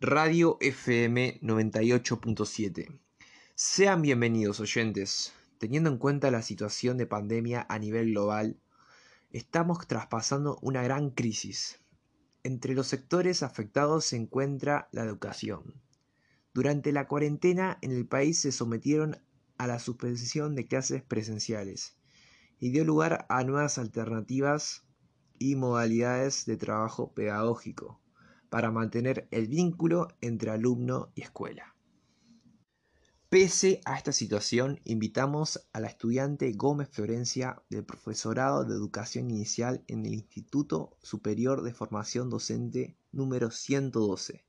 Radio FM 98.7. Sean bienvenidos oyentes. Teniendo en cuenta la situación de pandemia a nivel global, estamos traspasando una gran crisis. Entre los sectores afectados se encuentra la educación. Durante la cuarentena en el país se sometieron a la suspensión de clases presenciales y dio lugar a nuevas alternativas y modalidades de trabajo pedagógico para mantener el vínculo entre alumno y escuela. Pese a esta situación, invitamos a la estudiante Gómez Florencia del Profesorado de Educación Inicial en el Instituto Superior de Formación Docente número 112,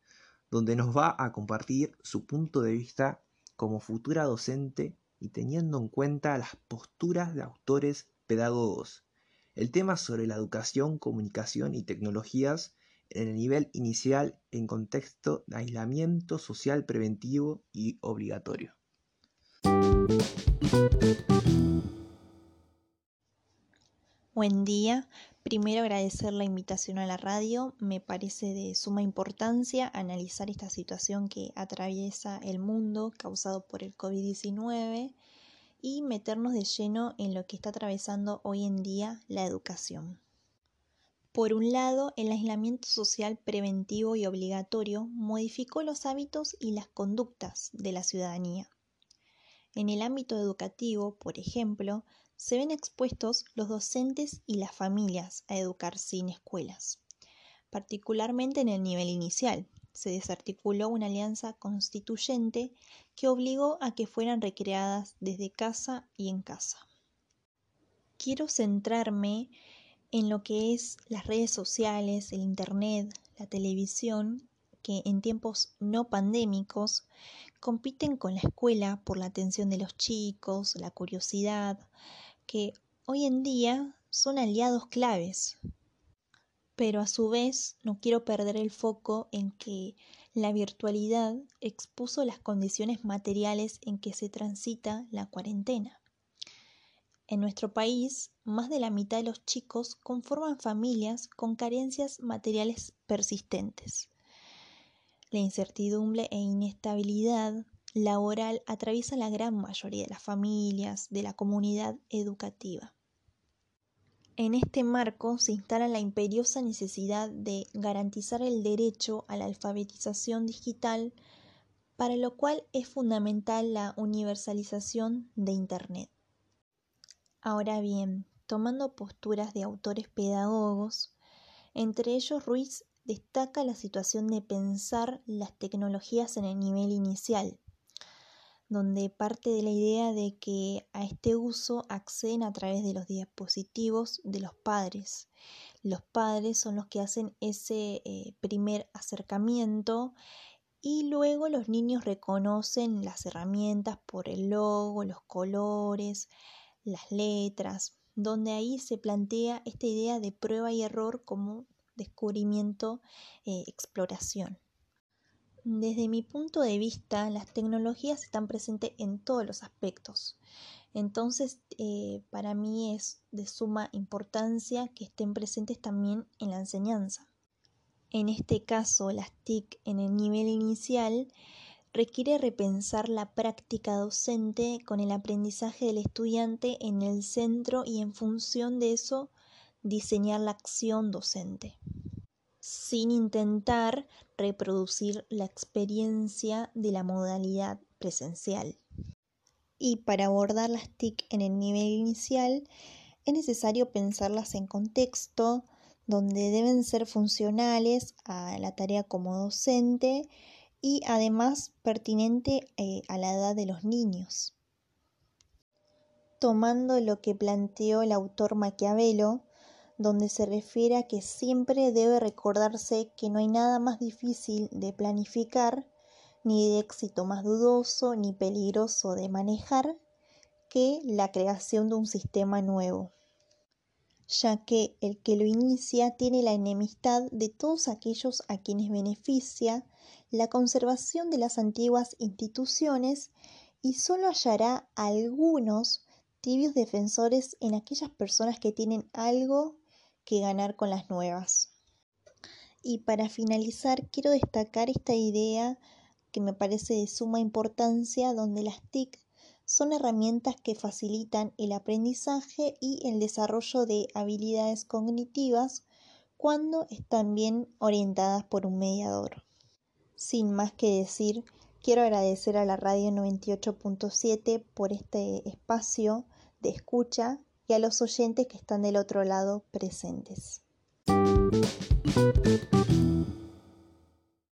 donde nos va a compartir su punto de vista como futura docente y teniendo en cuenta las posturas de autores pedagogos. El tema sobre la educación, comunicación y tecnologías en el nivel inicial en contexto de aislamiento social preventivo y obligatorio. Buen día. Primero agradecer la invitación a la radio. Me parece de suma importancia analizar esta situación que atraviesa el mundo causado por el COVID-19 y meternos de lleno en lo que está atravesando hoy en día la educación. Por un lado, el aislamiento social preventivo y obligatorio modificó los hábitos y las conductas de la ciudadanía. En el ámbito educativo, por ejemplo, se ven expuestos los docentes y las familias a educar sin escuelas, particularmente en el nivel inicial. Se desarticuló una alianza constituyente que obligó a que fueran recreadas desde casa y en casa. Quiero centrarme en lo que es las redes sociales, el Internet, la televisión, que en tiempos no pandémicos compiten con la escuela por la atención de los chicos, la curiosidad, que hoy en día son aliados claves. Pero a su vez no quiero perder el foco en que la virtualidad expuso las condiciones materiales en que se transita la cuarentena. En nuestro país, más de la mitad de los chicos conforman familias con carencias materiales persistentes. La incertidumbre e inestabilidad laboral atraviesa la gran mayoría de las familias de la comunidad educativa. En este marco se instala la imperiosa necesidad de garantizar el derecho a la alfabetización digital, para lo cual es fundamental la universalización de Internet. Ahora bien, tomando posturas de autores pedagogos, entre ellos Ruiz destaca la situación de pensar las tecnologías en el nivel inicial, donde parte de la idea de que a este uso acceden a través de los dispositivos de los padres. Los padres son los que hacen ese eh, primer acercamiento y luego los niños reconocen las herramientas por el logo, los colores, las letras, donde ahí se plantea esta idea de prueba y error como descubrimiento, eh, exploración. Desde mi punto de vista, las tecnologías están presentes en todos los aspectos. Entonces, eh, para mí es de suma importancia que estén presentes también en la enseñanza. En este caso, las TIC en el nivel inicial requiere repensar la práctica docente con el aprendizaje del estudiante en el centro y en función de eso diseñar la acción docente, sin intentar reproducir la experiencia de la modalidad presencial. Y para abordar las TIC en el nivel inicial, es necesario pensarlas en contexto, donde deben ser funcionales a la tarea como docente y además pertinente eh, a la edad de los niños. Tomando lo que planteó el autor Maquiavelo, donde se refiere a que siempre debe recordarse que no hay nada más difícil de planificar, ni de éxito más dudoso, ni peligroso de manejar, que la creación de un sistema nuevo, ya que el que lo inicia tiene la enemistad de todos aquellos a quienes beneficia la conservación de las antiguas instituciones y solo hallará algunos tibios defensores en aquellas personas que tienen algo que ganar con las nuevas. Y para finalizar, quiero destacar esta idea que me parece de suma importancia, donde las TIC son herramientas que facilitan el aprendizaje y el desarrollo de habilidades cognitivas cuando están bien orientadas por un mediador. Sin más que decir, quiero agradecer a la radio 98.7 por este espacio de escucha y a los oyentes que están del otro lado presentes.